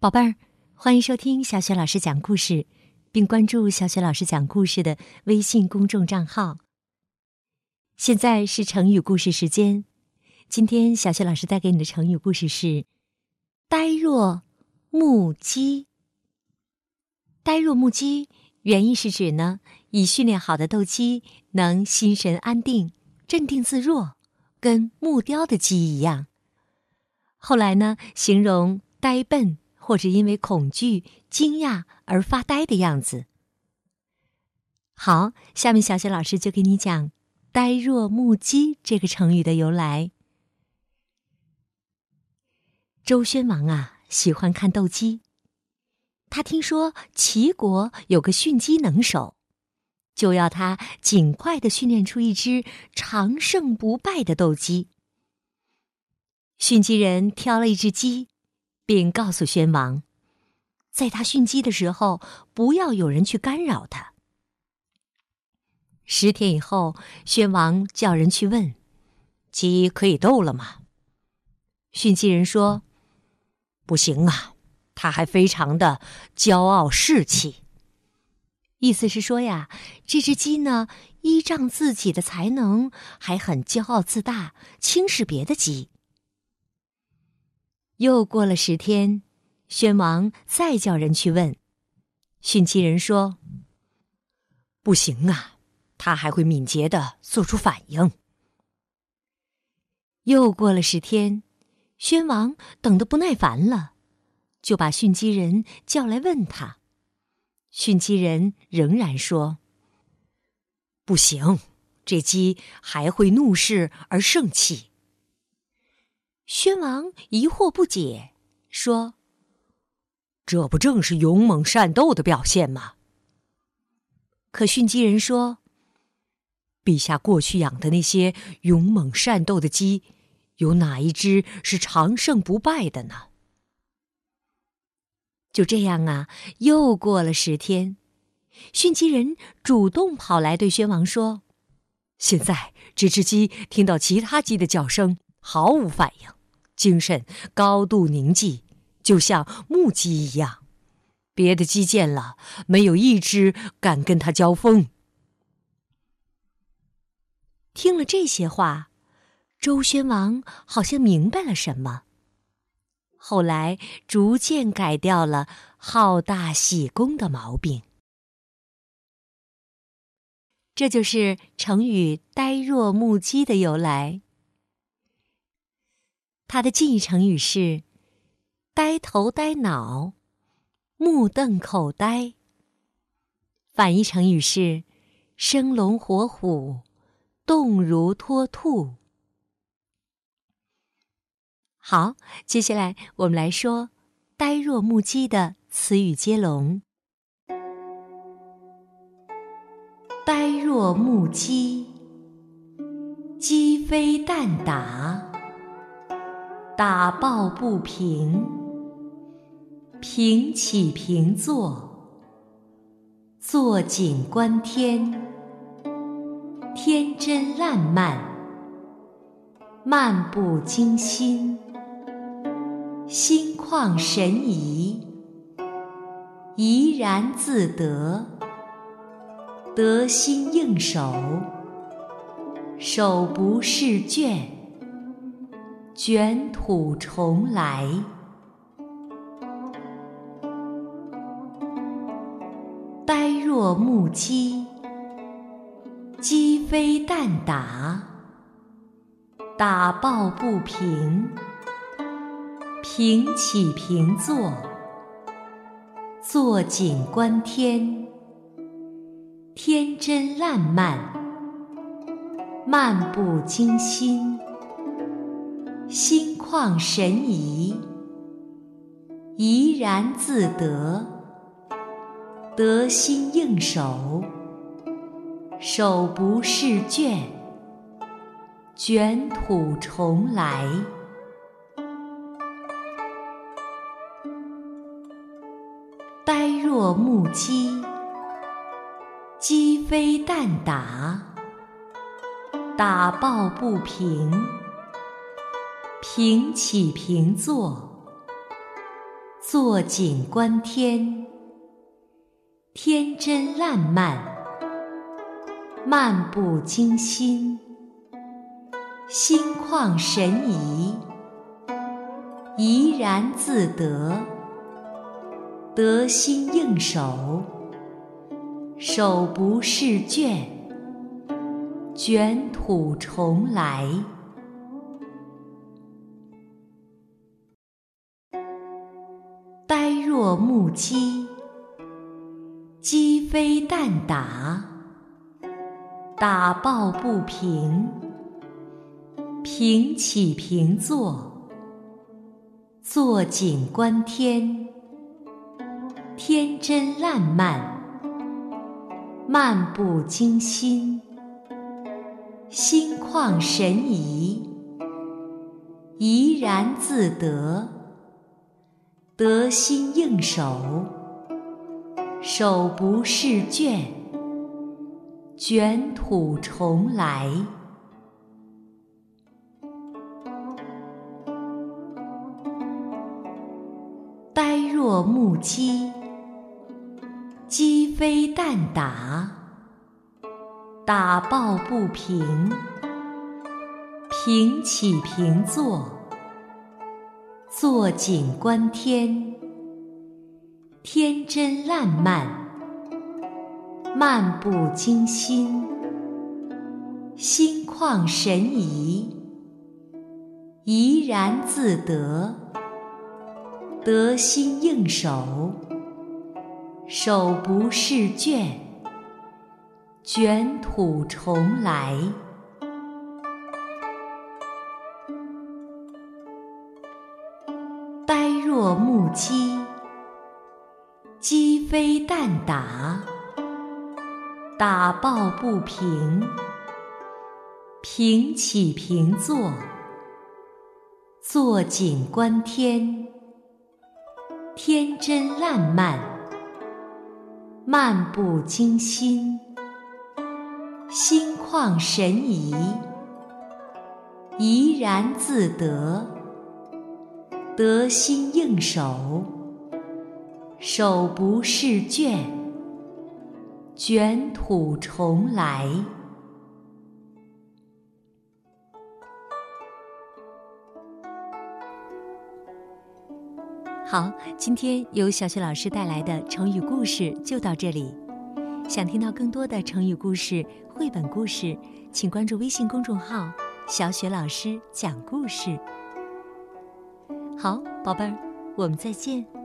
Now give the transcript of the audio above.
宝贝儿，欢迎收听小雪老师讲故事，并关注小雪老师讲故事的微信公众账号。现在是成语故事时间，今天小雪老师带给你的成语故事是“呆若木鸡”。呆若木鸡，原意是指呢，已训练好的斗鸡能心神安定、镇定自若，跟木雕的鸡一样。后来呢，形容呆笨。或者因为恐惧、惊讶而发呆的样子。好，下面小雪老师就给你讲“呆若木鸡”这个成语的由来。周宣王啊，喜欢看斗鸡。他听说齐国有个驯鸡能手，就要他尽快的训练出一只长胜不败的斗鸡。驯鸡人挑了一只鸡。并告诉宣王，在他驯鸡的时候，不要有人去干扰他。十天以后，宣王叫人去问：“鸡可以斗了吗？”驯鸡人说：“不行啊，他还非常的骄傲士气。”意思是说呀，这只鸡呢，依仗自己的才能，还很骄傲自大，轻视别的鸡。又过了十天，宣王再叫人去问，训鸡人说：“不行啊，他还会敏捷的做出反应。”又过了十天，宣王等得不耐烦了，就把训鸡人叫来问他，训鸡人仍然说：“不行，这鸡还会怒视而盛气。”宣王疑惑不解，说：“这不正是勇猛善斗的表现吗？”可驯鸡人说：“陛下过去养的那些勇猛善斗的鸡，有哪一只是长胜不败的呢？”就这样啊，又过了十天，训鸡人主动跑来对宣王说：“现在这只鸡听到其他鸡的叫声，毫无反应。”精神高度凝寂，就像木鸡一样。别的鸡见了，没有一只敢跟他交锋。听了这些话，周宣王好像明白了什么，后来逐渐改掉了好大喜功的毛病。这就是成语“呆若木鸡”的由来。它的近义成语是“呆头呆脑”、“目瞪口呆”。反义成语是“生龙活虎”、“动如脱兔”。好，接下来我们来说“呆若木鸡”的词语接龙。“呆若木鸡”，鸡飞蛋打。打抱不平，平起平坐，坐井观天，天真烂漫，漫不经心，心旷神怡，怡然自得，得心应手，手不释卷。卷土重来，呆若木鸡，鸡飞蛋打，打抱不平，平起平坐，坐井观天，天真烂漫，漫不经心。心旷神怡，怡然自得，得心应手，手不释卷，卷土重来。呆若木鸡，鸡飞蛋打，打抱不平。平起平坐，坐井观天，天真烂漫，漫不经心，心旷神怡，怡然自得，得心应手，手不释卷，卷土重来。木鸡，鸡飞蛋打，打抱不平，平起平坐，坐井观天，天真烂漫，漫不经心，心旷神怡，怡然自得。得心应手，手不释卷，卷土重来。呆若木鸡，鸡飞蛋打，打抱不平，平起平坐。坐井观天，天真烂漫，漫不经心，心旷神怡，怡然自得，得心应手，手不释卷，卷土重来。呆若木鸡，鸡飞蛋打，打抱不平，平起平坐，坐井观天，天真烂漫，漫不经心，心旷神怡，怡然自得。得心应手，手不释卷，卷土重来。好，今天由小雪老师带来的成语故事就到这里。想听到更多的成语故事、绘本故事，请关注微信公众号“小雪老师讲故事”。好，宝贝儿，我们再见。